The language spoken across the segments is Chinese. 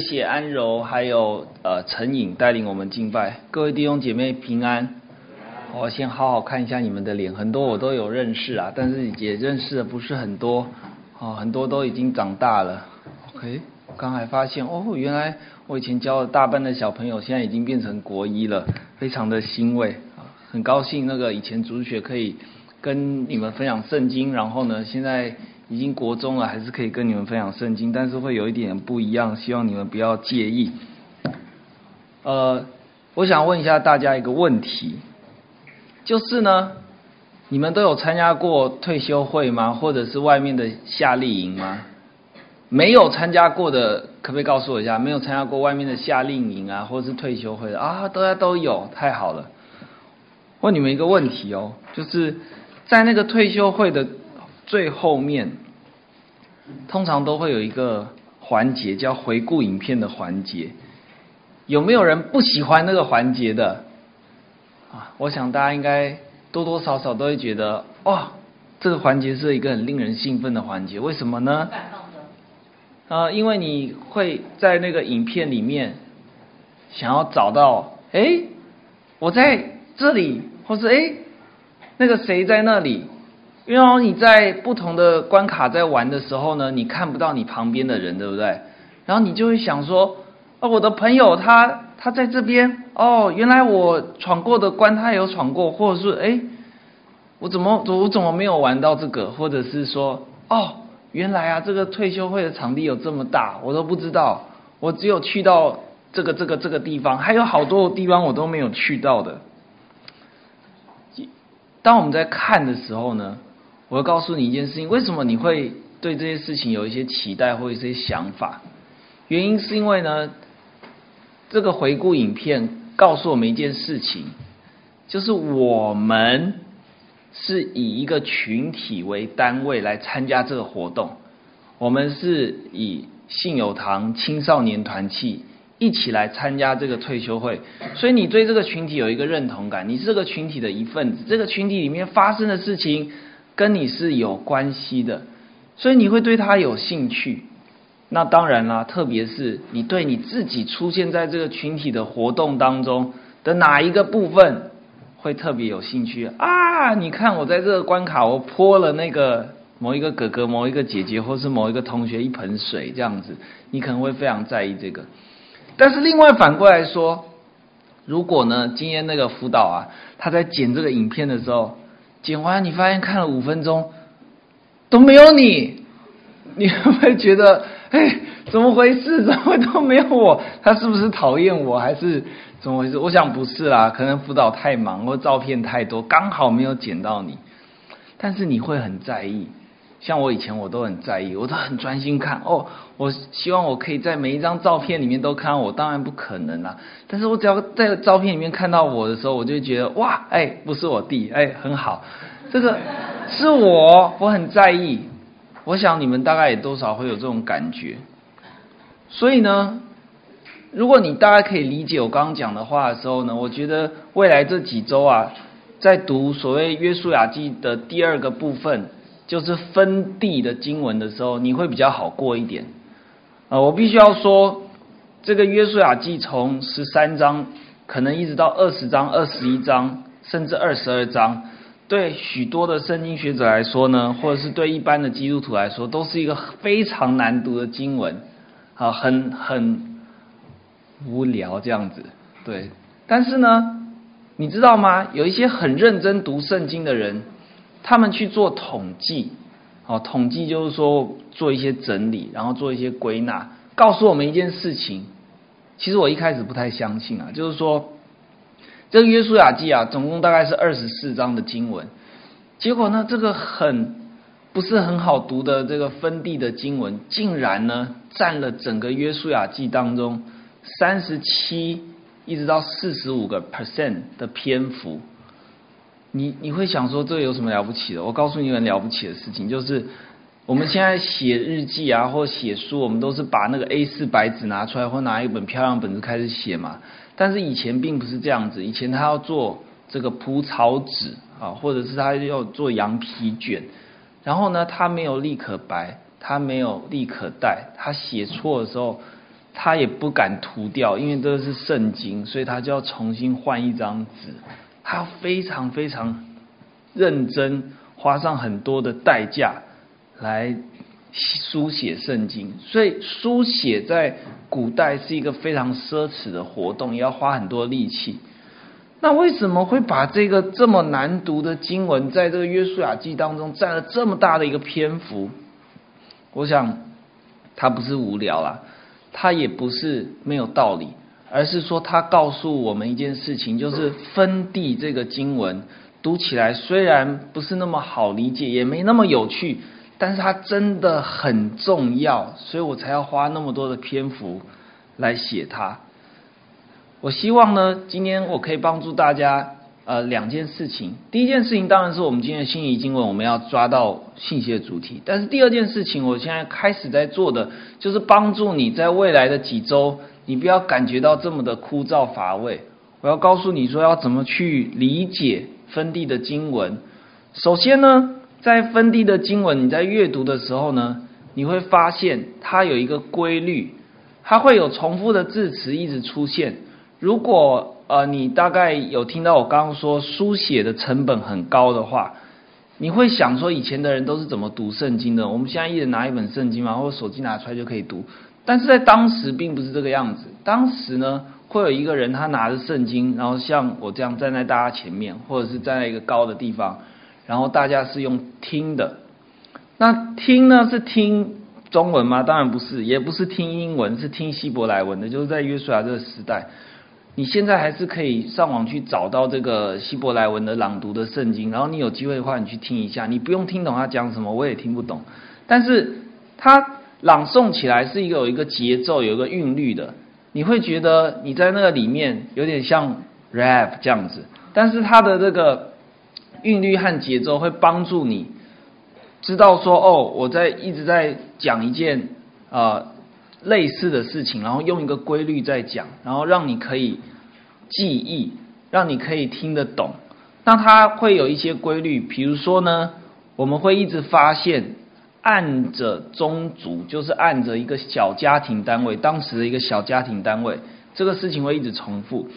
谢谢安柔还有呃陈颖带领我们敬拜，各位弟兄姐妹平安。我先好好看一下你们的脸，很多我都有认识啊，但是也认识的不是很多，哦，很多都已经长大了。OK，刚才发现哦，原来我以前教了大班的小朋友，现在已经变成国一了，非常的欣慰啊，很高兴那个以前主学可以跟你们分享圣经，然后呢，现在。已经国中了，还是可以跟你们分享圣经，但是会有一点不一样，希望你们不要介意。呃，我想问一下大家一个问题，就是呢，你们都有参加过退休会吗？或者是外面的夏令营吗？没有参加过的，可不可以告诉我一下？没有参加过外面的夏令营啊，或者是退休会的啊？大家都有，太好了。问你们一个问题哦，就是在那个退休会的。最后面通常都会有一个环节叫回顾影片的环节，有没有人不喜欢那个环节的？啊，我想大家应该多多少少都会觉得，哇，这个环节是一个很令人兴奋的环节。为什么呢？啊，因为你会在那个影片里面想要找到，哎，我在这里，或是哎，那个谁在那里。因为你在不同的关卡在玩的时候呢，你看不到你旁边的人，对不对？然后你就会想说，哦，我的朋友他他在这边，哦，原来我闯过的关他也有闯过，或者是哎，我怎么我怎么没有玩到这个？或者是说，哦，原来啊，这个退休会的场地有这么大，我都不知道，我只有去到这个这个这个地方，还有好多地方我都没有去到的。当我们在看的时候呢，我要告诉你一件事情，为什么你会对这些事情有一些期待或一些想法？原因是因为呢，这个回顾影片告诉我们一件事情，就是我们是以一个群体为单位来参加这个活动，我们是以信友堂青少年团契一起来参加这个退休会，所以你对这个群体有一个认同感，你是这个群体的一份子，这个群体里面发生的事情。跟你是有关系的，所以你会对他有兴趣。那当然啦，特别是你对你自己出现在这个群体的活动当中的哪一个部分会特别有兴趣啊？你看我在这个关卡，我泼了那个某一个哥哥、某一个姐姐，或是某一个同学一盆水，这样子，你可能会非常在意这个。但是另外反过来说，如果呢，今天那个辅导啊，他在剪这个影片的时候。剪完，你发现看了五分钟都没有你，你会不会觉得，哎，怎么回事？怎么都没有我？他是不是讨厌我，还是怎么回事？我想不是啦，可能辅导太忙，或照片太多，刚好没有剪到你。但是你会很在意。像我以前我都很在意，我都很专心看哦。我希望我可以在每一张照片里面都看我，当然不可能啦。但是我只要在照片里面看到我的时候，我就觉得哇，哎，不是我弟，哎，很好，这个是我，我很在意。我想你们大概也多少会有这种感觉。所以呢，如果你大概可以理解我刚刚讲的话的时候呢，我觉得未来这几周啊，在读所谓约书亚记的第二个部分。就是分地的经文的时候，你会比较好过一点。呃，我必须要说，这个约书亚记从十三章，可能一直到二十章、二十一章，甚至二十二章，对许多的圣经学者来说呢，或者是对一般的基督徒来说，都是一个非常难读的经文，啊，很很无聊这样子。对，但是呢，你知道吗？有一些很认真读圣经的人。他们去做统计，哦，统计就是说做一些整理，然后做一些归纳，告诉我们一件事情。其实我一开始不太相信啊，就是说这个约书亚记啊，总共大概是二十四章的经文，结果呢，这个很不是很好读的这个分地的经文，竟然呢占了整个约书亚记当中三十七一直到四十五个 percent 的篇幅。你你会想说，这有什么了不起的？我告诉你们了不起的事情，就是我们现在写日记啊，或写书，我们都是把那个 A4 白纸拿出来，或拿一本漂亮本子开始写嘛。但是以前并不是这样子，以前他要做这个蒲草纸啊，或者是他要做羊皮卷，然后呢，他没有立可白，他没有立可带，他写错的时候，他也不敢涂掉，因为这是圣经，所以他就要重新换一张纸，他非常非常认真，花上很多的代价来书写圣经。所以书写在古代是一个非常奢侈的活动，也要花很多力气。那为什么会把这个这么难读的经文，在这个约书亚记当中占了这么大的一个篇幅？我想，他不是无聊啦，他也不是没有道理，而是说他告诉我们一件事情，就是分地这个经文读起来虽然不是那么好理解，也没那么有趣，但是它真的很重要，所以我才要花那么多的篇幅来写它。我希望呢，今天我可以帮助大家，呃，两件事情。第一件事情当然是我们今天的信息经文，我们要抓到信息的主题。但是第二件事情，我现在开始在做的，就是帮助你在未来的几周，你不要感觉到这么的枯燥乏味。我要告诉你说，要怎么去理解分地的经文。首先呢，在分地的经文，你在阅读的时候呢，你会发现它有一个规律，它会有重复的字词一直出现。如果呃你大概有听到我刚刚说书写的成本很高的话，你会想说以前的人都是怎么读圣经的？我们现在一人拿一本圣经嘛，或者手机拿出来就可以读。但是在当时并不是这个样子。当时呢，会有一个人他拿着圣经，然后像我这样站在大家前面，或者是站在一个高的地方，然后大家是用听的。那听呢是听中文吗？当然不是，也不是听英文，是听希伯来文的。就是在约书亚这个时代。你现在还是可以上网去找到这个希伯来文的朗读的圣经，然后你有机会的话，你去听一下。你不用听懂他讲什么，我也听不懂，但是他朗诵起来是一个有一个节奏、有一个韵律的，你会觉得你在那个里面有点像 rap 这样子。但是它的这个韵律和节奏会帮助你知道说，哦，我在一直在讲一件啊。呃类似的事情，然后用一个规律在讲，然后让你可以记忆，让你可以听得懂。那它会有一些规律，比如说呢，我们会一直发现，按着宗族，就是按着一个小家庭单位，当时的一个小家庭单位，这个事情会一直重复。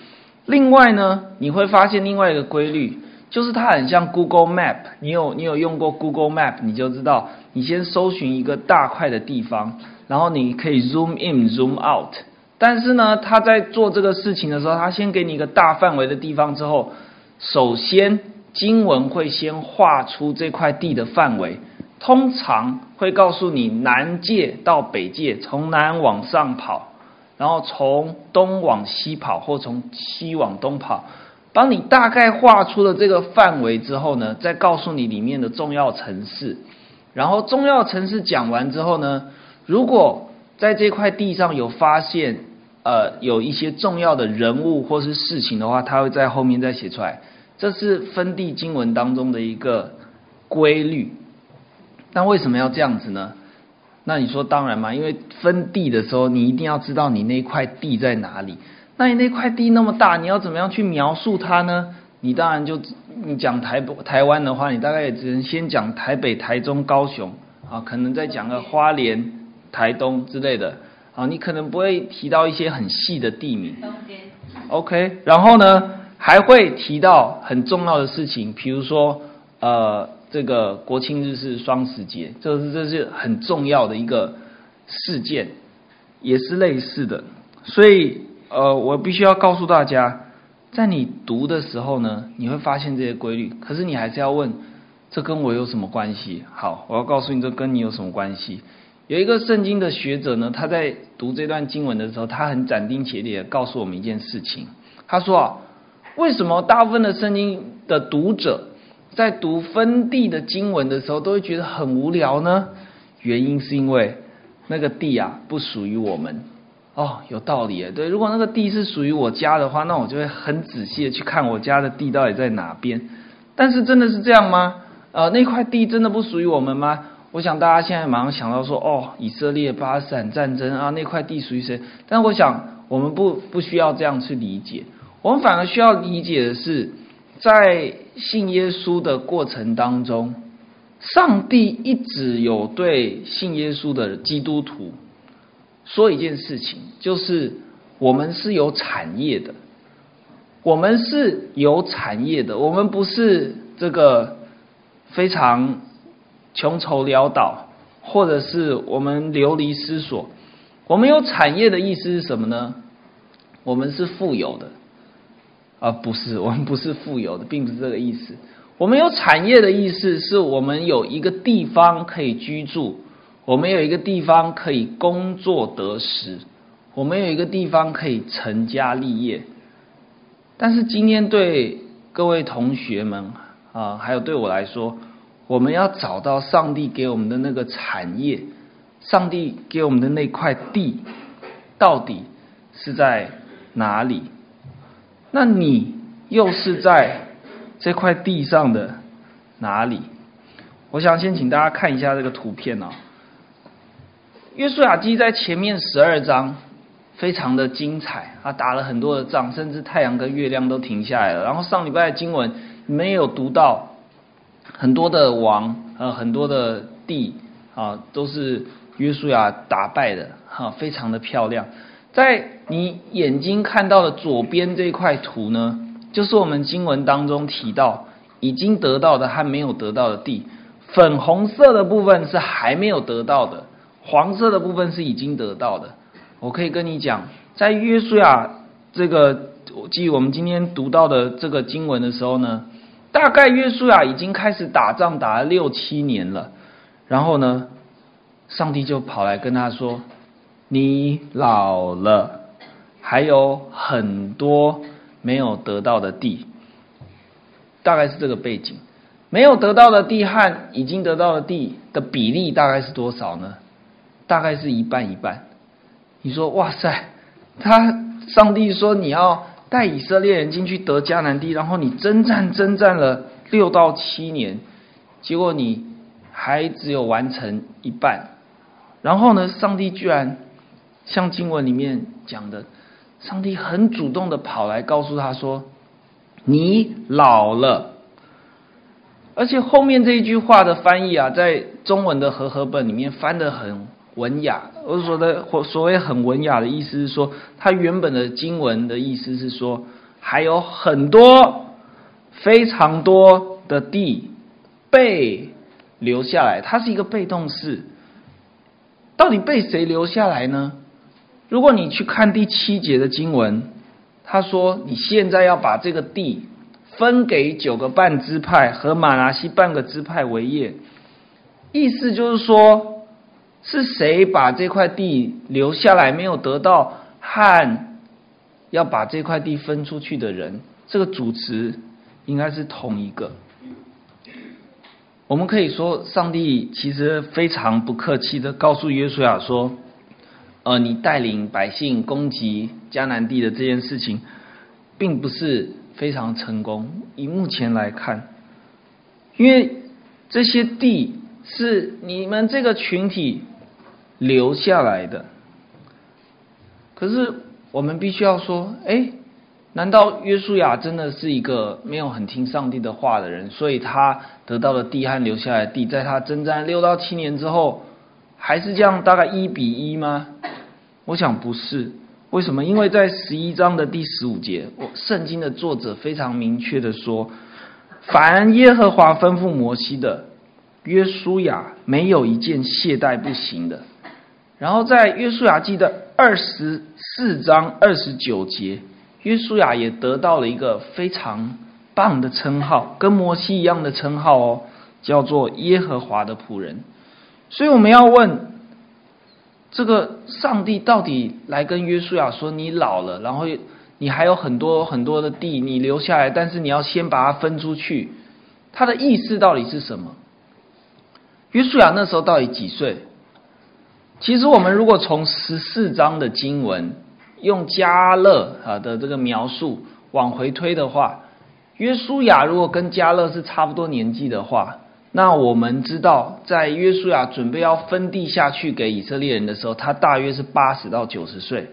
另外呢，你会发现另外一个规律，就是它很像 Google Map。你有你有用过 Google Map，你就知道，你先搜寻一个大块的地方。然后你可以 zoom in zoom out，但是呢，他在做这个事情的时候，他先给你一个大范围的地方之后，首先经文会先画出这块地的范围，通常会告诉你南界到北界，从南往上跑，然后从东往西跑，或从西往东跑，帮你大概画出了这个范围之后呢，再告诉你里面的重要城市，然后重要城市讲完之后呢，如果在这块地上有发现，呃，有一些重要的人物或是事情的话，他会在后面再写出来。这是分地经文当中的一个规律。那为什么要这样子呢？那你说当然嘛，因为分地的时候，你一定要知道你那块地在哪里。那你那块地那么大，你要怎么样去描述它呢？你当然就你讲台台湾的话，你大概也只能先讲台北、台中、高雄啊，可能再讲个花莲。台东之类的，啊，你可能不会提到一些很细的地名。OK，然后呢，还会提到很重要的事情，比如说，呃，这个国庆日是双十节，这是这是很重要的一个事件，也是类似的。所以，呃，我必须要告诉大家，在你读的时候呢，你会发现这些规律，可是你还是要问，这跟我有什么关系？好，我要告诉你，这跟你有什么关系？有一个圣经的学者呢，他在读这段经文的时候，他很斩钉截铁的告诉我们一件事情。他说啊，为什么大部分的圣经的读者在读分地的经文的时候，都会觉得很无聊呢？原因是因为那个地啊不属于我们。哦，有道理诶。对，如果那个地是属于我家的话，那我就会很仔细的去看我家的地到底在哪边。但是真的是这样吗？呃，那块地真的不属于我们吗？我想大家现在马上想到说，哦，以色列巴勒斯坦战争啊，那块地属于谁？但我想我们不不需要这样去理解，我们反而需要理解的是，在信耶稣的过程当中，上帝一直有对信耶稣的基督徒说一件事情，就是我们是有产业的，我们是有产业的，我们不是这个非常穷愁潦倒，或者是我们流离失所。我们有产业的意思是什么呢？我们是富有的，啊，不是，我们不是富有的，并不是这个意思。我们有产业的意思是我们有一个地方可以居住。我们有一个地方可以工作得食，我们有一个地方可以成家立业。但是今天对各位同学们啊，还有对我来说，我们要找到上帝给我们的那个产业，上帝给我们的那块地，到底是在哪里？那你又是在这块地上的哪里？我想先请大家看一下这个图片啊。约书亚记在前面十二章非常的精彩，他打了很多的仗，甚至太阳跟月亮都停下来了。然后上礼拜的经文没有读到很多的王，呃，很多的地啊，都是约书亚打败的，哈，非常的漂亮。在你眼睛看到的左边这块图呢，就是我们经文当中提到已经得到的和没有得到的地，粉红色的部分是还没有得到的。黄色的部分是已经得到的，我可以跟你讲，在约书亚这个，记我们今天读到的这个经文的时候呢，大概约书亚已经开始打仗打了六七年了，然后呢，上帝就跑来跟他说：“你老了，还有很多没有得到的地。”大概是这个背景，没有得到的地和已经得到的地的比例大概是多少呢？大概是一半一半。你说哇塞，他上帝说你要带以色列人进去得迦南地，然后你征战征战了六到七年，结果你还只有完成一半。然后呢，上帝居然像经文里面讲的，上帝很主动的跑来告诉他说：“你老了。”而且后面这一句话的翻译啊，在中文的和合本里面翻得很。文雅，我说的所谓很文雅的意思是说，它原本的经文的意思是说，还有很多非常多的地被留下来，它是一个被动式。到底被谁留下来呢？如果你去看第七节的经文，他说你现在要把这个地分给九个半支派和玛拿西半个支派为业，意思就是说。是谁把这块地留下来没有得到，和要把这块地分出去的人，这个主词应该是同一个。我们可以说，上帝其实非常不客气的告诉约书亚说：“呃，你带领百姓攻击迦南地的这件事情，并不是非常成功。以目前来看，因为这些地是你们这个群体。”留下来的，可是我们必须要说，哎，难道约书亚真的是一个没有很听上帝的话的人？所以他得到的地和留下来的地，在他征战六到七年之后，还是这样大概一比一吗？我想不是。为什么？因为在十一章的第十五节，我圣经的作者非常明确的说，凡耶和华吩咐摩西的，约书亚没有一件懈怠不行的。然后在约书亚记的二十四章二十九节，约书亚也得到了一个非常棒的称号，跟摩西一样的称号哦，叫做耶和华的仆人。所以我们要问，这个上帝到底来跟约书亚说：“你老了，然后你还有很多很多的地，你留下来，但是你要先把它分出去。”他的意思到底是什么？约书亚那时候到底几岁？其实我们如果从十四章的经文用迦勒啊的这个描述往回推的话，约书亚如果跟迦勒是差不多年纪的话，那我们知道在约书亚准备要分地下去给以色列人的时候，他大约是八十到九十岁。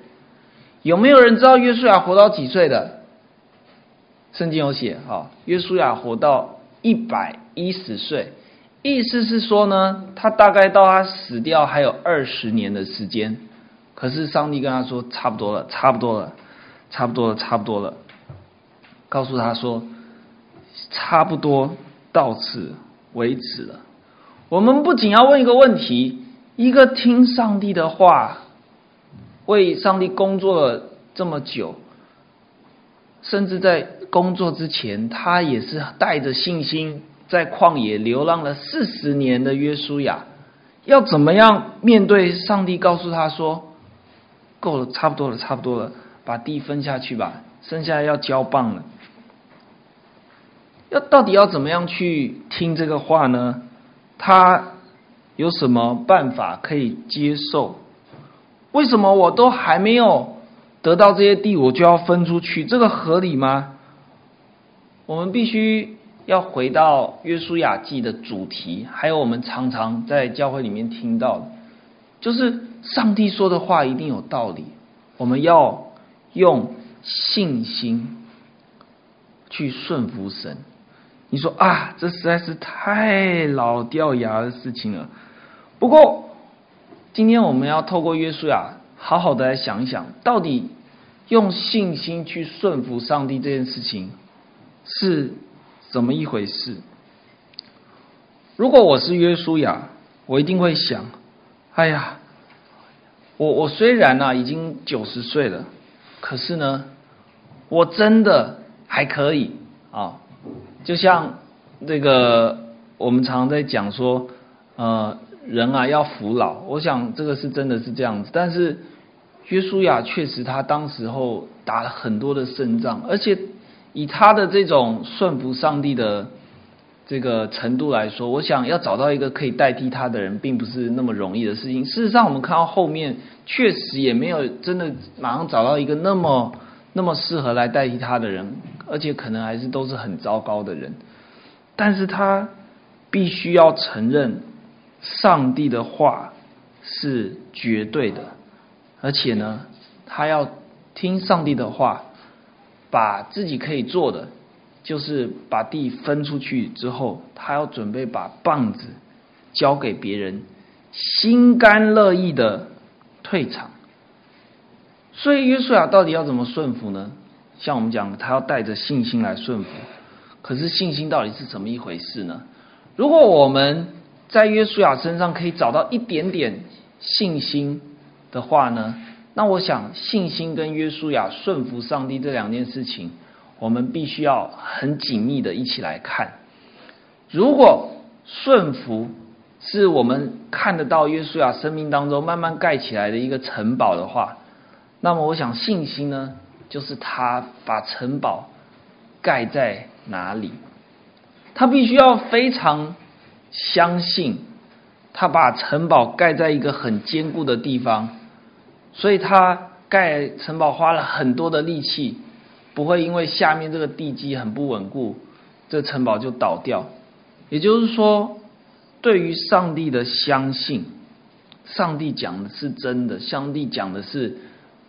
有没有人知道约书亚活到几岁的？圣经有写，哈，约书亚活到一百一十岁。意思是说呢，他大概到他死掉还有二十年的时间，可是上帝跟他说：“差不多了，差不多了，差不多了，差不多了。”告诉他说：“差不多到此为止了。”我们不仅要问一个问题：一个听上帝的话、为上帝工作了这么久，甚至在工作之前，他也是带着信心在旷野流浪了四十年的约书亚，要怎么样面对上帝告诉他说：“够了，差不多了，差不多了，把地分下去吧，剩下要交棒了。”要到底要怎么样去听这个话呢？他有什么办法可以接受？为什么我都还没有得到这些地，我就要分出去？这个合理吗？我们必须要回到约书亚记的主题，还有我们常常在教会里面听到的，就是上帝说的话一定有道理。我们要用信心去顺服神。你说啊，这实在是太老掉牙的事情了。不过，今天我们要透过约书亚，好好的来想一想，到底用信心去顺服上帝这件事情是怎么一回事？如果我是约书亚，我一定会想：哎呀，我我虽然呢、啊、已经九十岁了，可是呢，我真的还可以啊。就像这个，我们常常在讲说，呃，人啊要服老。我想这个是真的是这样子。但是约书亚确实他当时候打了很多的胜仗，而且以他的这种顺服上帝的这个程度来说，我想要找到一个可以代替他的人，并不是那么容易的事情。事实上，我们看到后面确实也没有真的马上找到一个那么那么适合来代替他的人。而且可能还是都是很糟糕的人，但是他必须要承认上帝的话是绝对的，而且呢，他要听上帝的话，把自己可以做的，就是把地分出去之后，他要准备把棒子交给别人，心甘乐意的退场。所以约书亚到底要怎么顺服呢？像我们讲，他要带着信心来顺服，可是信心到底是怎么一回事呢？如果我们在约书亚身上可以找到一点点信心的话呢，那我想信心跟约书亚顺服上帝这两件事情，我们必须要很紧密的一起来看。如果顺服是我们看得到约书亚生命当中慢慢盖起来的一个城堡的话，那么我想信心呢？就是他把城堡盖在哪里，他必须要非常相信，他把城堡盖在一个很坚固的地方，所以他盖城堡花了很多的力气，不会因为下面这个地基很不稳固，这城堡就倒掉。也就是说，对于上帝的相信，上帝讲的是真的，上帝讲的是。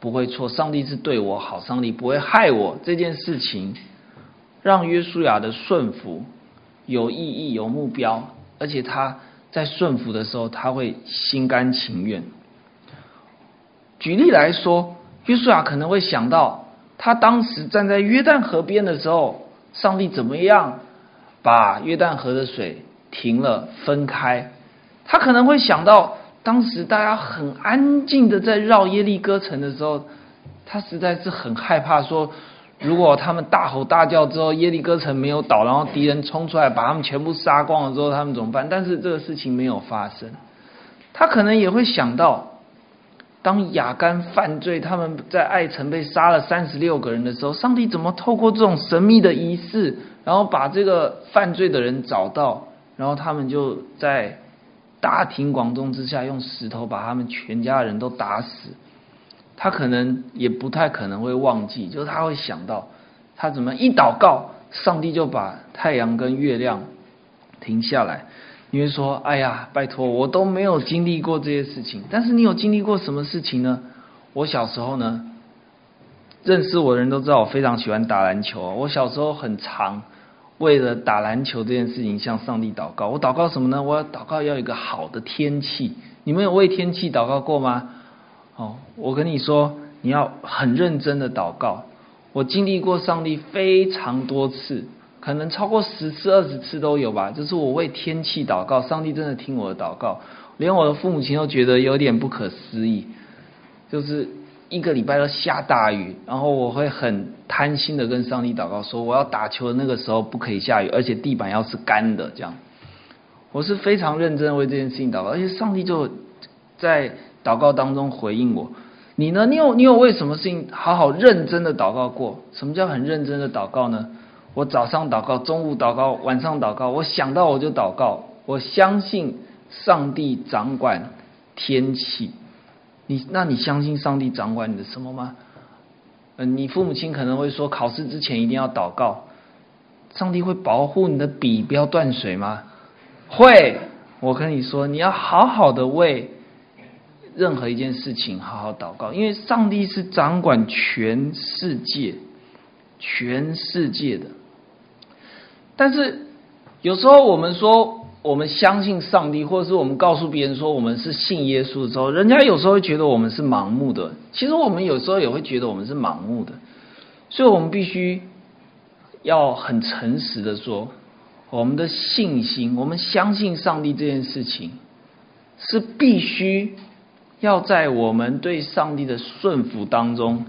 不会错，上帝是对我好，上帝不会害我。这件事情让约书亚的顺服有意义、有目标，而且他在顺服的时候，他会心甘情愿。举例来说，约书亚可能会想到，他当时站在约旦河边的时候，上帝怎么样把约旦河的水停了、分开？他可能会想到。当时大家很安静的在绕耶利哥城的时候，他实在是很害怕，说如果他们大吼大叫之后，耶利哥城没有倒，然后敌人冲出来把他们全部杀光了之后，他们怎么办？但是这个事情没有发生。他可能也会想到，当亚干犯罪，他们在爱城被杀了三十六个人的时候，上帝怎么透过这种神秘的仪式，然后把这个犯罪的人找到，然后他们就在。大庭广众之下，用石头把他们全家人都打死。他可能也不太可能会忘记，就是他会想到，他怎么一祷告，上帝就把太阳跟月亮停下来。你会说：“哎呀，拜托，我都没有经历过这些事情。”但是你有经历过什么事情呢？我小时候呢，认识我的人都知道我非常喜欢打篮球。我小时候很长。为了打篮球这件事情向上帝祷告，我祷告什么呢？我要祷告要一个好的天气。你们有为天气祷告过吗？哦，我跟你说，你要很认真的祷告。我经历过上帝非常多次，可能超过十次、二十次都有吧。就是我为天气祷告，上帝真的听我的祷告，连我的父母亲都觉得有点不可思议。就是一个礼拜都下大雨，然后我会很贪心的跟上帝祷告说，我要打球的那个时候不可以下雨，而且地板要是干的，这样。我是非常认真为这件事情祷告，而且上帝就在祷告当中回应我。你呢？你有你有为什么事情好好认真的祷告过？什么叫很认真的祷告呢？我早上祷告，中午祷告，晚上祷告，我想到我就祷告。我相信上帝掌管天气。你那你相信上帝掌管你的什么吗？嗯，你父母亲可能会说，考试之前一定要祷告。上帝会保护你的笔不要断水吗？会。我跟你说，你要好好的为任何一件事情好好祷告，因为上帝是掌管全世界、全世界的。但是有时候我们说。我们相信上帝，或者是我们告诉别人说我们是信耶稣的时候，人家有时候会觉得我们是盲目的。其实我们有时候也会觉得我们是盲目的，所以我们必须要很诚实的说，我们的信心，我们相信上帝这件事情，是必须要在我们对上帝的顺服当中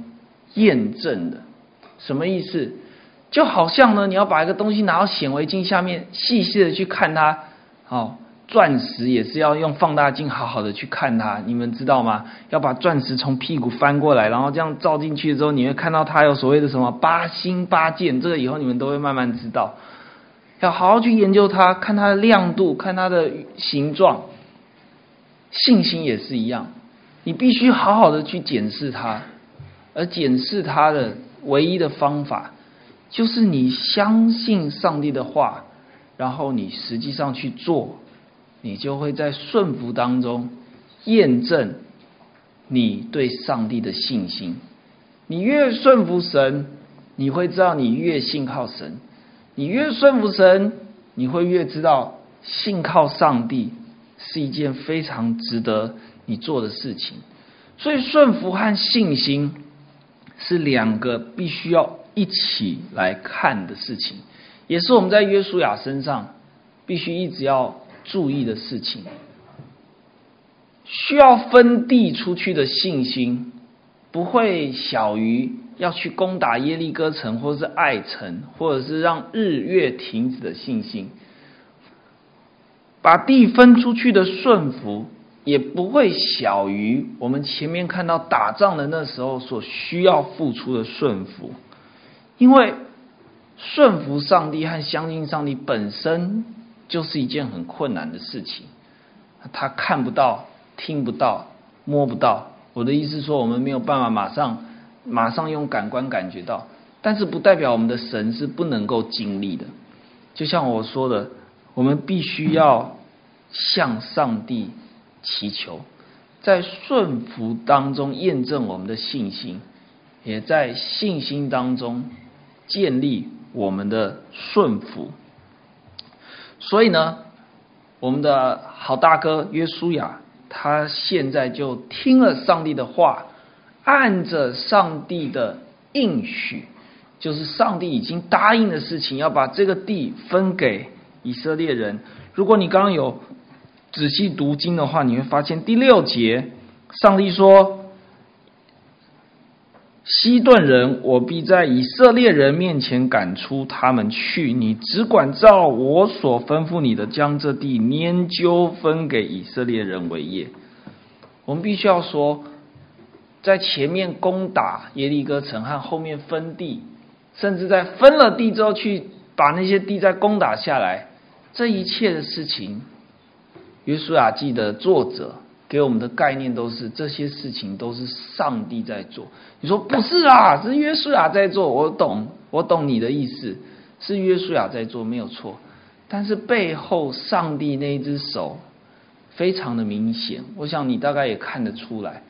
验证的。什么意思？就好像呢，你要把一个东西拿到显微镜下面，细细的去看它。哦，钻石也是要用放大镜好好的去看它，你们知道吗？要把钻石从屁股翻过来，然后这样照进去之后，你会看到它有所谓的什么八星八箭，这个以后你们都会慢慢知道。要好好去研究它，看它的亮度，看它的形状。信心也是一样，你必须好好的去检视它，而检视它的唯一的方法，就是你相信上帝的话。然后你实际上去做，你就会在顺服当中验证你对上帝的信心。你越顺服神，你会知道你越信靠神；你越顺服神，你会越知道信靠上帝是一件非常值得你做的事情。所以顺服和信心是两个必须要一起来看的事情。也是我们在约书亚身上必须一直要注意的事情。需要分地出去的信心，不会小于要去攻打耶利哥城，或者是爱城，或者是让日月停止的信心。把地分出去的顺服，也不会小于我们前面看到打仗的那时候所需要付出的顺服，因为。顺服上帝和相信上帝本身就是一件很困难的事情。他看不到、听不到、摸不到。我的意思说，我们没有办法马上、马上用感官感觉到，但是不代表我们的神是不能够经历的。就像我说的，我们必须要向上帝祈求，在顺服当中验证我们的信心，也在信心当中建立。我们的顺服，所以呢，我们的好大哥约书亚，他现在就听了上帝的话，按着上帝的应许，就是上帝已经答应的事情，要把这个地分给以色列人。如果你刚刚有仔细读经的话，你会发现第六节，上帝说。西顿人，我必在以色列人面前赶出他们去。你只管照我所吩咐你的，将这地拈阄分给以色列人为业。我们必须要说，在前面攻打耶利哥城和后面分地，甚至在分了地之后去把那些地再攻打下来，这一切的事情，约书亚记的作者。给我们的概念都是这些事情都是上帝在做。你说不是啊，是约书亚在做。我懂，我懂你的意思，是约书亚在做，没有错。但是背后上帝那一只手非常的明显，我想你大概也看得出来。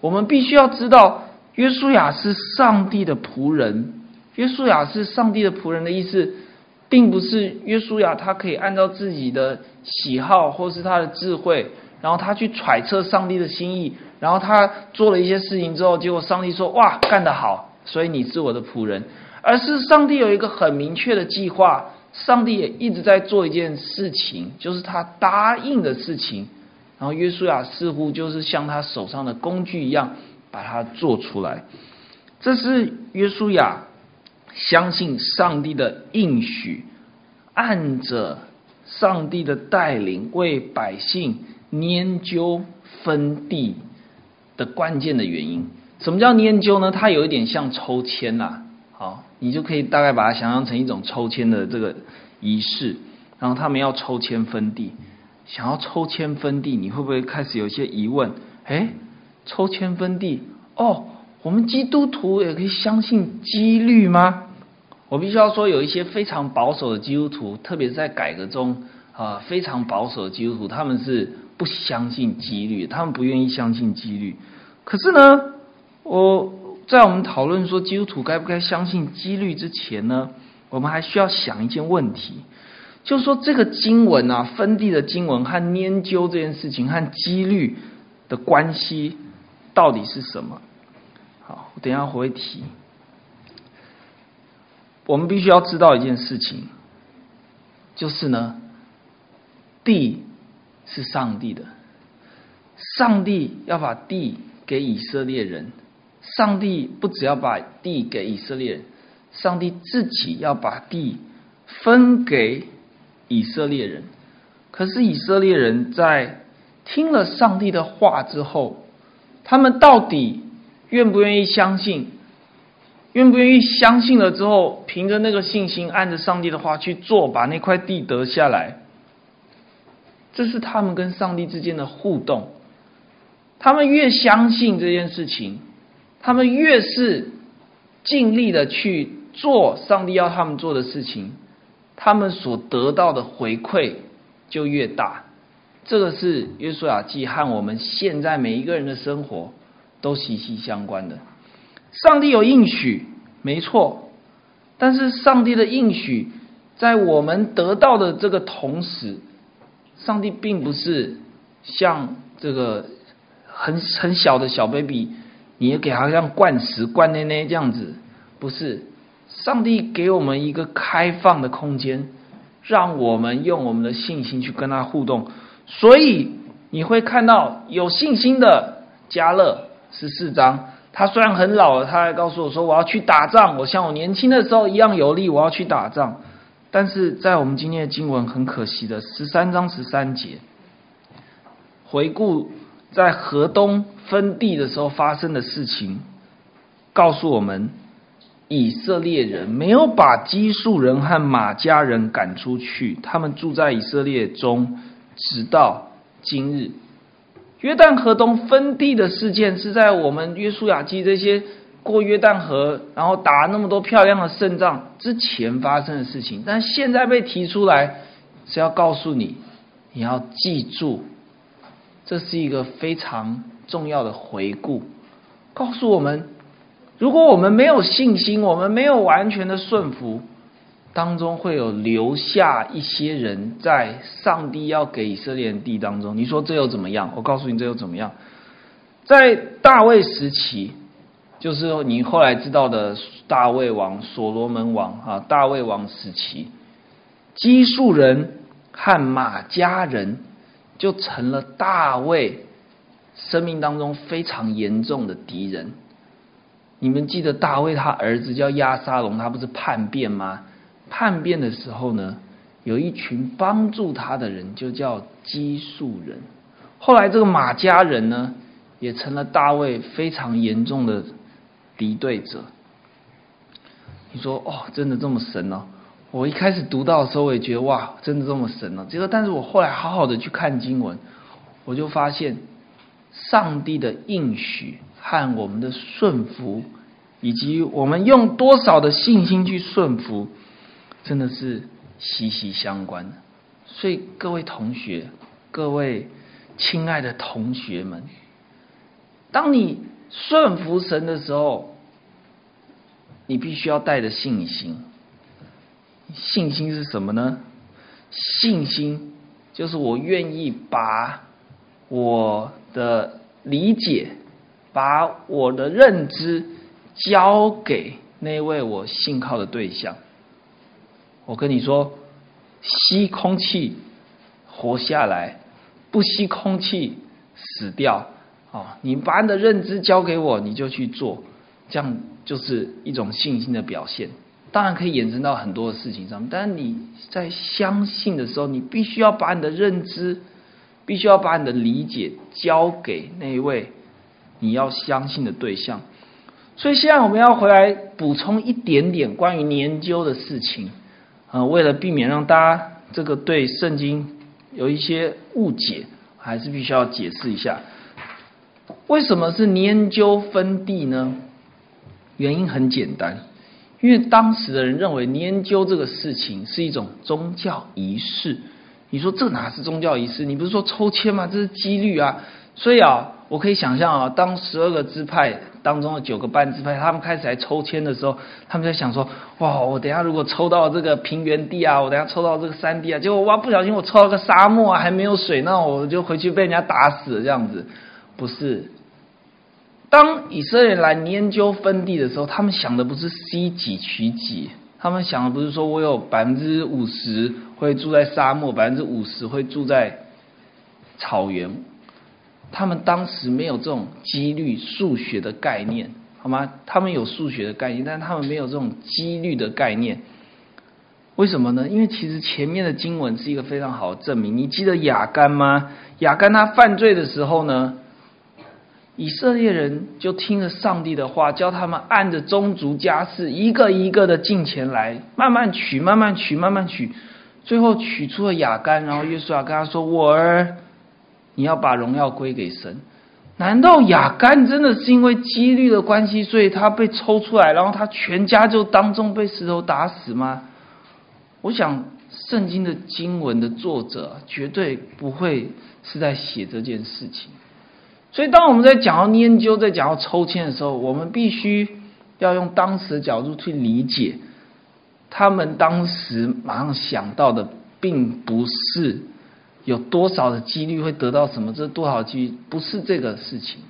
我们必须要知道，约书亚是上帝的仆人。约书亚是上帝的仆人的意思，并不是约书亚他可以按照自己的喜好或是他的智慧。然后他去揣测上帝的心意，然后他做了一些事情之后，结果上帝说：“哇，干得好，所以你是我的仆人。”而是上帝有一个很明确的计划，上帝也一直在做一件事情，就是他答应的事情。然后约书亚似乎就是像他手上的工具一样，把它做出来。这是约书亚相信上帝的应许，按着上帝的带领为百姓研究分地的关键的原因。什么叫研究呢？它有一点像抽签呐。好，你就可以大概把它想象成一种抽签的这个仪式。然后他们要抽签分地。想要抽签分地，你会不会开始有一些疑问？诶，抽签分地哦，我们基督徒也可以相信几率吗？我必须要说，有一些非常保守的基督徒，特别是在改革中啊，非常保守的基督徒，他们是不相信几率，他们不愿意相信几率。可是呢，我在我们讨论说基督徒该不该相信几率之前呢，我们还需要想一件问题。就是说，这个经文啊，分地的经文和研究这件事情和几率的关系到底是什么？好，等一下会提。我们必须要知道一件事情，就是呢，地是上帝的，上帝要把地给以色列人，上帝不只要把地给以色列人，上帝自己要把地分给。以色列人，可是以色列人在听了上帝的话之后，他们到底愿不愿意相信？愿不愿意相信了之后，凭着那个信心，按着上帝的话去做，把那块地得下来？这是他们跟上帝之间的互动。他们越相信这件事情，他们越是尽力的去做上帝要他们做的事情。他们所得到的回馈就越大，这个是约书亚记和我们现在每一个人的生活都息息相关的。上帝有应许，没错，但是上帝的应许在我们得到的这个同时，上帝并不是像这个很很小的小 baby，你也给他像灌食灌奶奶这样子，不是。上帝给我们一个开放的空间，让我们用我们的信心去跟他互动。所以你会看到有信心的加勒十四章，他虽然很老了，他还告诉我说：“我要去打仗，我像我年轻的时候一样有力，我要去打仗。”但是在我们今天的经文，很可惜的十三章十三节，回顾在河东分地的时候发生的事情，告诉我们。以色列人没有把基述人和马家人赶出去，他们住在以色列中，直到今日。约旦河东分地的事件是在我们约书亚记这些过约旦河，然后打那么多漂亮的胜仗之前发生的事情，但现在被提出来是要告诉你，你要记住，这是一个非常重要的回顾，告诉我们。如果我们没有信心，我们没有完全的顺服，当中会有留下一些人在上帝要给以色列人地当中。你说这又怎么样？我告诉你这又怎么样？在大卫时期，就是你后来知道的大卫王、所罗门王啊，大卫王时期，基述人和马家人就成了大卫生命当中非常严重的敌人。你们记得大卫他儿子叫押沙龙，他不是叛变吗？叛变的时候呢，有一群帮助他的人，就叫基述人。后来这个马家人呢，也成了大卫非常严重的敌对者。你说哦，真的这么神哦？我一开始读到的时候，我也觉得哇，真的这么神哦。结果，但是我后来好好的去看经文，我就发现上帝的应许。和我们的顺服，以及我们用多少的信心去顺服，真的是息息相关。所以各位同学，各位亲爱的同学们，当你顺服神的时候，你必须要带着信心。信心是什么呢？信心就是我愿意把我的。理解，把我的认知交给那位我信靠的对象。我跟你说，吸空气活下来，不吸空气死掉。哦，你把你的认知交给我，你就去做，这样就是一种信心的表现。当然可以延伸到很多的事情上，但是你在相信的时候，你必须要把你的认知，必须要把你的理解交给那一位你要相信的对象。所以现在我们要回来补充一点点关于研究的事情，呃，为了避免让大家这个对圣经有一些误解，还是必须要解释一下，为什么是研究分地呢？原因很简单。因为当时的人认为研究这个事情是一种宗教仪式，你说这哪是宗教仪式？你不是说抽签吗？这是几率啊！所以啊，我可以想象啊，当十二个支派当中的九个半支派，他们开始来抽签的时候，他们在想说：哇，我等下如果抽到这个平原地啊，我等下抽到这个山地啊，结果哇，不小心我抽到个沙漠啊，还没有水，那我就回去被人家打死这样子，不是？当以色列来研究分地的时候，他们想的不是西几取几，他们想的不是说我有百分之五十会住在沙漠，百分之五十会住在草原。他们当时没有这种几率数学的概念，好吗？他们有数学的概念，但他们没有这种几率的概念。为什么呢？因为其实前面的经文是一个非常好的证明。你记得亚干吗？亚干他犯罪的时候呢？以色列人就听了上帝的话，教他们按着宗族家世一个一个的进前来，慢慢取，慢慢取，慢慢取，最后取出了雅干。然后约书亚跟他说：“我儿，你要把荣耀归给神。”难道雅干真的是因为几率的关系，所以他被抽出来，然后他全家就当众被石头打死吗？我想，圣经的经文的作者绝对不会是在写这件事情。所以，当我们在讲到研究、在讲到抽签的时候，我们必须要用当时的角度去理解，他们当时马上想到的，并不是有多少的几率会得到什么，这多少几率不是这个事情，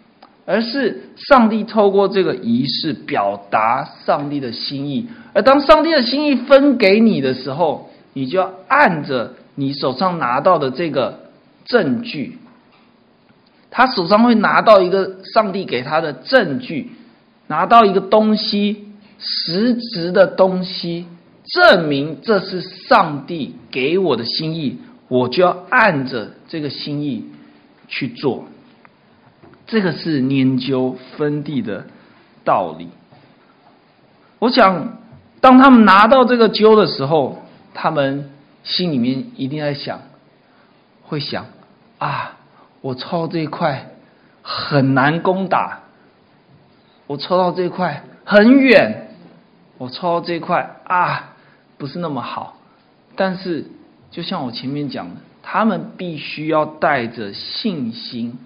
而是上帝透过这个仪式表达上帝的心意。而当上帝的心意分给你的时候，你就要按着你手上拿到的这个证据。他手上会拿到一个上帝给他的证据，拿到一个东西，实质的东西，证明这是上帝给我的心意，我就要按着这个心意去做。这个是研究分地的道理。我想，当他们拿到这个灸的时候，他们心里面一定在想，会想啊。我抽到这一块很难攻打，我抽到这一块很远，我抽到这一块啊不是那么好。但是就像我前面讲的，他们必须要带着信心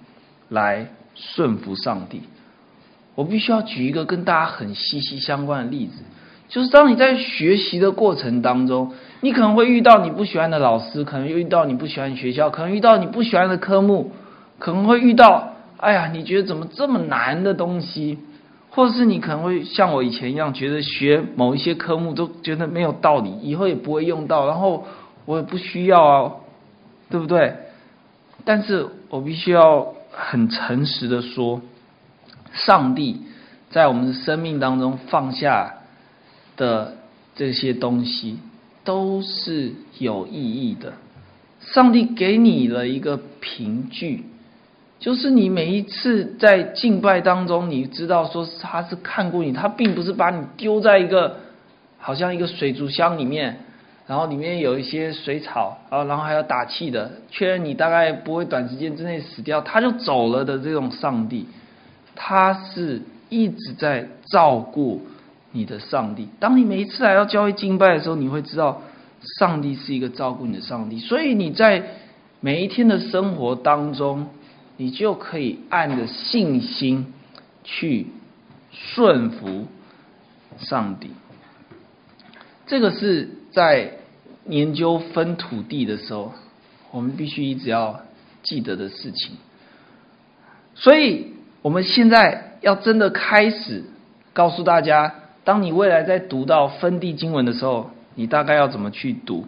来顺服上帝。我必须要举一个跟大家很息息相关的例子，就是当你在学习的过程当中，你可能会遇到你不喜欢的老师，可能又遇到你不喜欢的学校，可能遇到你不喜欢的科目。可能会遇到，哎呀，你觉得怎么这么难的东西，或是你可能会像我以前一样，觉得学某一些科目都觉得没有道理，以后也不会用到，然后我也不需要啊，对不对？但是我必须要很诚实的说，上帝在我们的生命当中放下的这些东西都是有意义的。上帝给你了一个凭据。就是你每一次在敬拜当中，你知道说他是看过你，他并不是把你丢在一个好像一个水族箱里面，然后里面有一些水草啊，然后还要打气的，确认你大概不会短时间之内死掉，他就走了的这种上帝，他是一直在照顾你的上帝。当你每一次来到教会敬拜的时候，你会知道上帝是一个照顾你的上帝，所以你在每一天的生活当中。你就可以按着信心去顺服上帝。这个是在研究分土地的时候，我们必须一直要记得的事情。所以我们现在要真的开始告诉大家，当你未来在读到分地经文的时候，你大概要怎么去读？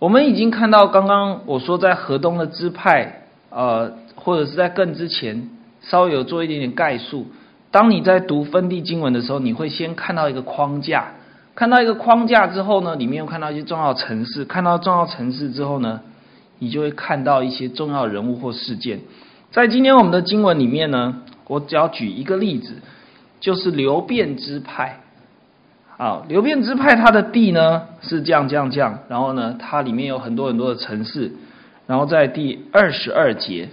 我们已经看到刚刚我说在河东的支派，呃，或者是在更之前稍微有做一点点概述。当你在读分地经文的时候，你会先看到一个框架，看到一个框架之后呢，里面又看到一些重要城市，看到重要城市之后呢，你就会看到一些重要人物或事件。在今天我们的经文里面呢，我只要举一个例子，就是流变之派。好，流变之派它的地呢是这样这样这样，然后呢，它里面有很多很多的城市，然后在第二十二节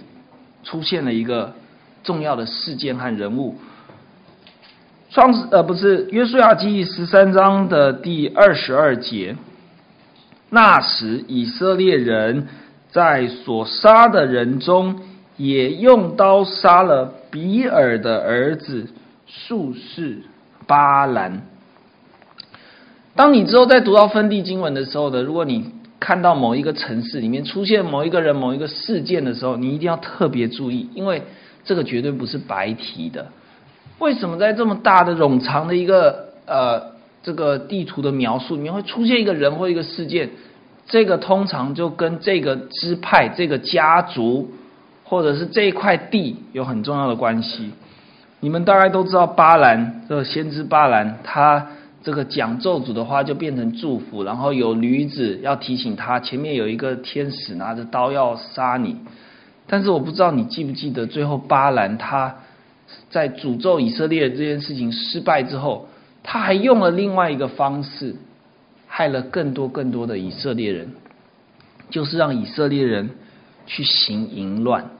出现了一个重要的事件和人物。创世呃不是约书亚记十三章的第二十二节，那时以色列人在所杀的人中，也用刀杀了比尔的儿子术士巴兰。当你之后再读到分地经文的时候呢，如果你看到某一个城市里面出现某一个人、某一个事件的时候，你一定要特别注意，因为这个绝对不是白提的。为什么在这么大的冗长的一个呃这个地图的描述里面会出现一个人或一个事件？这个通常就跟这个支派、这个家族或者是这块地有很重要的关系。你们大概都知道巴兰这个先知巴兰，他这个讲咒诅的话就变成祝福，然后有驴子要提醒他前面有一个天使拿着刀要杀你。但是我不知道你记不记得最后巴兰他。在诅咒以色列这件事情失败之后，他还用了另外一个方式，害了更多更多的以色列人，就是让以色列人去行淫乱。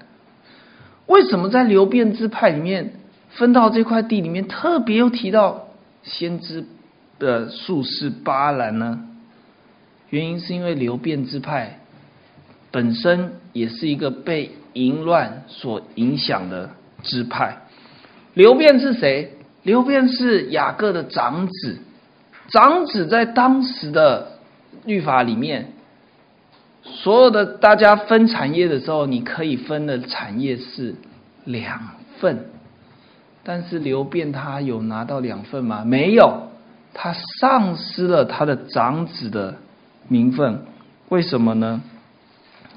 为什么在流便支派里面分到这块地里面，特别又提到先知的术士巴兰呢？原因是因为流便支派本身也是一个被淫乱所影响的支派。流便是谁？流便是雅各的长子。长子在当时的律法里面，所有的大家分产业的时候，你可以分的产业是两份。但是流便他有拿到两份吗？没有，他丧失了他的长子的名分。为什么呢？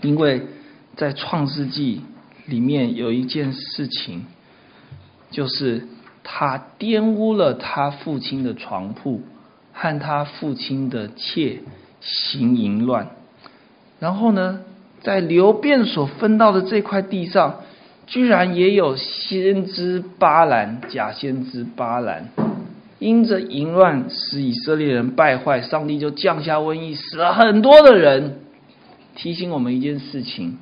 因为在创世纪里面有一件事情。就是他玷污了他父亲的床铺，和他父亲的妾行淫乱。然后呢，在流便所分到的这块地上，居然也有先知巴兰，假先知巴兰，因着淫乱使以色列人败坏，上帝就降下瘟疫，死了很多的人。提醒我们一件事情：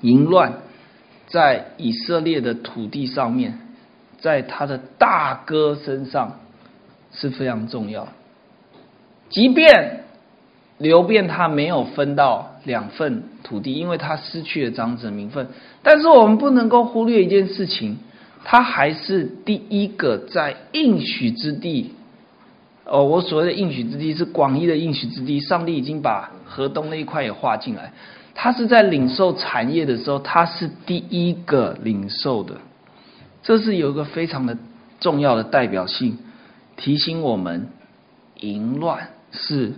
淫乱在以色列的土地上面。在他的大哥身上是非常重要，即便流便他没有分到两份土地，因为他失去了长子名分，但是我们不能够忽略一件事情，他还是第一个在应许之地。哦，我所谓的应许之地是广义的应许之地，上帝已经把河东那一块也划进来，他是在领受产业的时候，他是第一个领受的。这是有一个非常的重要的代表性，提醒我们，淫乱是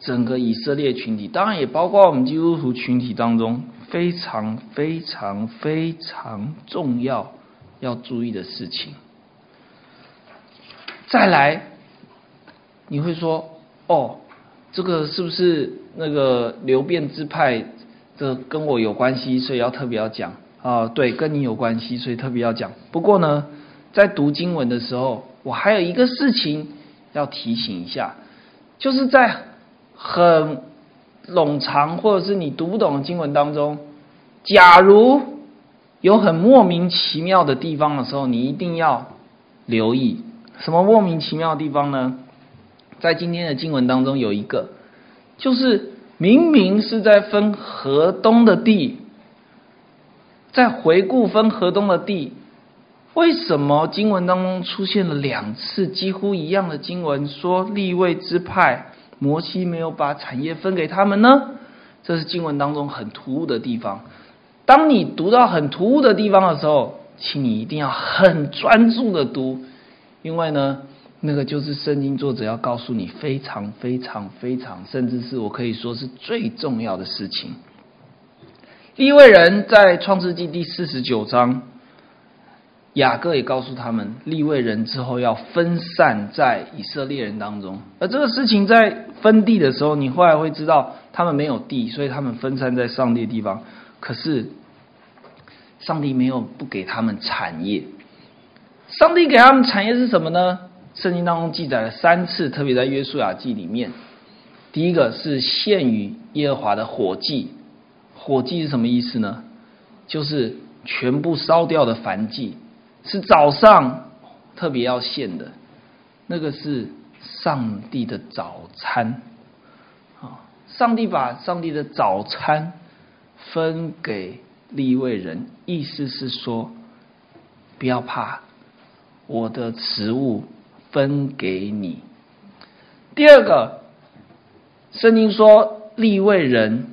整个以色列群体，当然也包括我们基督徒群体当中非常非常非常重要要注意的事情。再来，你会说，哦，这个是不是那个流变之派？这跟我有关系，所以要特别要讲。啊，对，跟你有关系，所以特别要讲。不过呢，在读经文的时候，我还有一个事情要提醒一下，就是在很冗长或者是你读不懂的经文当中，假如有很莫名其妙的地方的时候，你一定要留意。什么莫名其妙的地方呢？在今天的经文当中有一个，就是明明是在分河东的地。在回顾分河东的地，为什么经文当中出现了两次几乎一样的经文，说立位之派摩西没有把产业分给他们呢？这是经文当中很突兀的地方。当你读到很突兀的地方的时候，请你一定要很专注的读，因为呢，那个就是圣经作者要告诉你非常非常非常，甚至是我可以说是最重要的事情。立位人在创世纪第四十九章。雅各也告诉他们，立位人之后要分散在以色列人当中。而这个事情在分地的时候，你后来会知道，他们没有地，所以他们分散在上帝的地方。可是，上帝没有不给他们产业。上帝给他们产业是什么呢？圣经当中记载了三次，特别在约书亚记里面。第一个是献与耶和华的火祭，火祭是什么意思呢？就是全部烧掉的燔祭。是早上特别要献的，那个是上帝的早餐啊！上帝把上帝的早餐分给利未人，意思是说，不要怕，我的食物分给你。第二个，圣经说利未人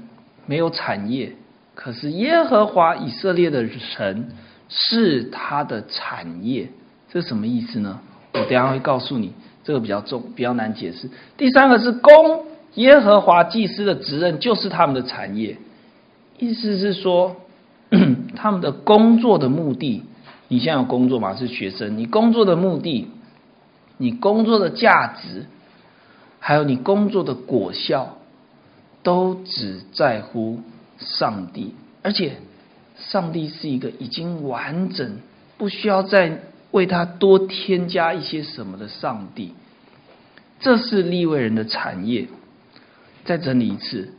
没有产业，可是耶和华以色列的神。是他的产业，这什么意思呢？我等下会告诉你，这个比较重，比较难解释。第三个是公耶和华祭司的职任，就是他们的产业。意思是说，他们的工作的目的，你现在有工作吗？是学生，你工作的目的，你工作的价值，还有你工作的果效，都只在乎上帝，而且。上帝是一个已经完整，不需要再为他多添加一些什么的上帝。这是利未人的产业。再整理一次，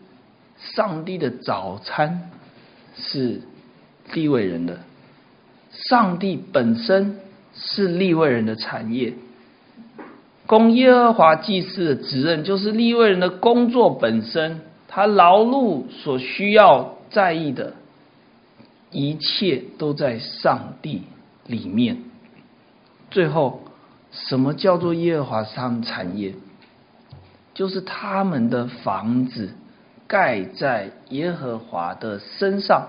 上帝的早餐是利未人的，上帝本身是利未人的产业。供耶和华祭司的职任，就是利未人的工作本身，他劳碌所需要在意的。一切都在上帝里面。最后，什么叫做耶和华是他们产业？就是他们的房子盖在耶和华的身上。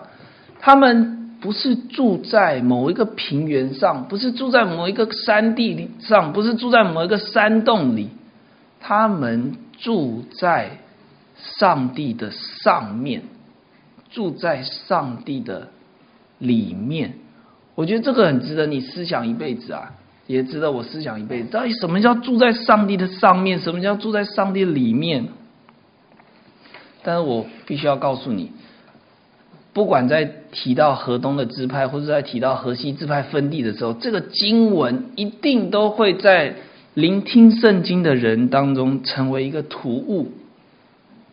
他们不是住在某一个平原上，不是住在某一个山地上，不是住在某一个山洞里。他们住在上帝的上面，住在上帝的。里面，我觉得这个很值得你思想一辈子啊，也值得我思想一辈子。到底什么叫住在上帝的上面？什么叫住在上帝里面？但是我必须要告诉你，不管在提到河东的支派，或者在提到河西支派分地的时候，这个经文一定都会在聆听圣经的人当中成为一个突兀。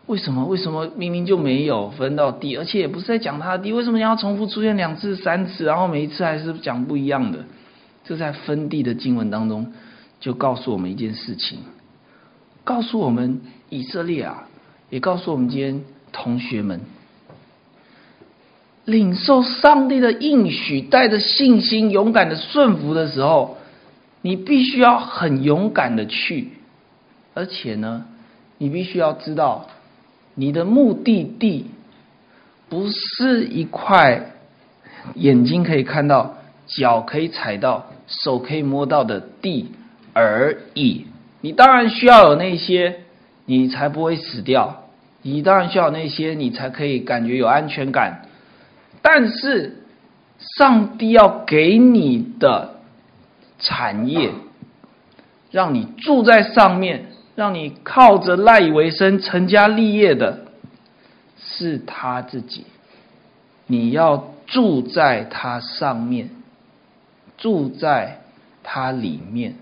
为什么？为什么明明就没有分到地，而且也不是在讲他的地？为什么你要重复出现两次、三次，然后每一次还是讲不一样的？这在分地的经文当中，就告诉我们一件事情，告诉我们以色列啊，也告诉我们今天同学们，领受上帝的应许，带着信心、勇敢的顺服的时候，你必须要很勇敢的去，而且呢，你必须要知道。你的目的地不是一块眼睛可以看到、脚可以踩到、手可以摸到的地而已。你当然需要有那些，你才不会死掉；你当然需要那些，你才可以感觉有安全感。但是，上帝要给你的产业，让你住在上面。让你靠着赖以为生、成家立业的，是他自己。你要住在他上面，住在他里面。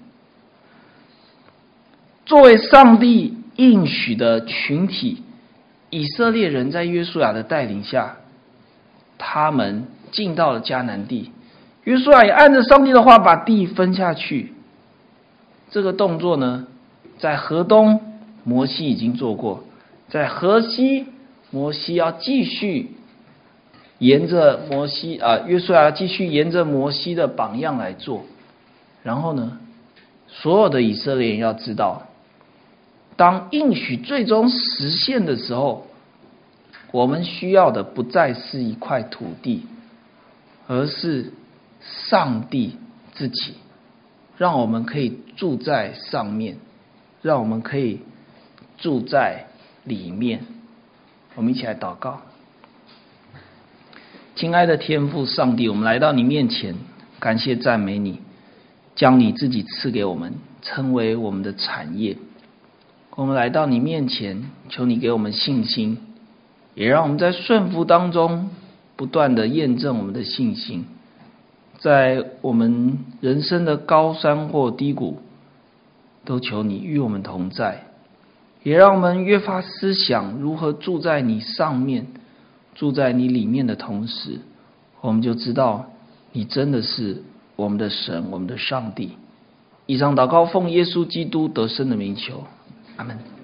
作为上帝应许的群体，以色列人在约书亚的带领下，他们进到了迦南地。约书亚也按着上帝的话，把地分下去。这个动作呢？在河东，摩西已经做过；在河西，摩西要继续沿着摩西啊，约书亚继续沿着摩西的榜样来做。然后呢，所有的以色列人要知道，当应许最终实现的时候，我们需要的不再是一块土地，而是上帝自己，让我们可以住在上面，让我们可以住在里面。我们一起来祷告，亲爱的天父上帝，我们来到你面前，感谢赞美你，将你自己赐给我们，成为我们的产业。我们来到你面前，求你给我们信心。也让我们在顺服当中不断的验证我们的信心，在我们人生的高山或低谷，都求你与我们同在。也让我们越发思想如何住在你上面，住在你里面的同时，我们就知道你真的是我们的神，我们的上帝。以上祷告奉耶稣基督得胜的名求，阿门。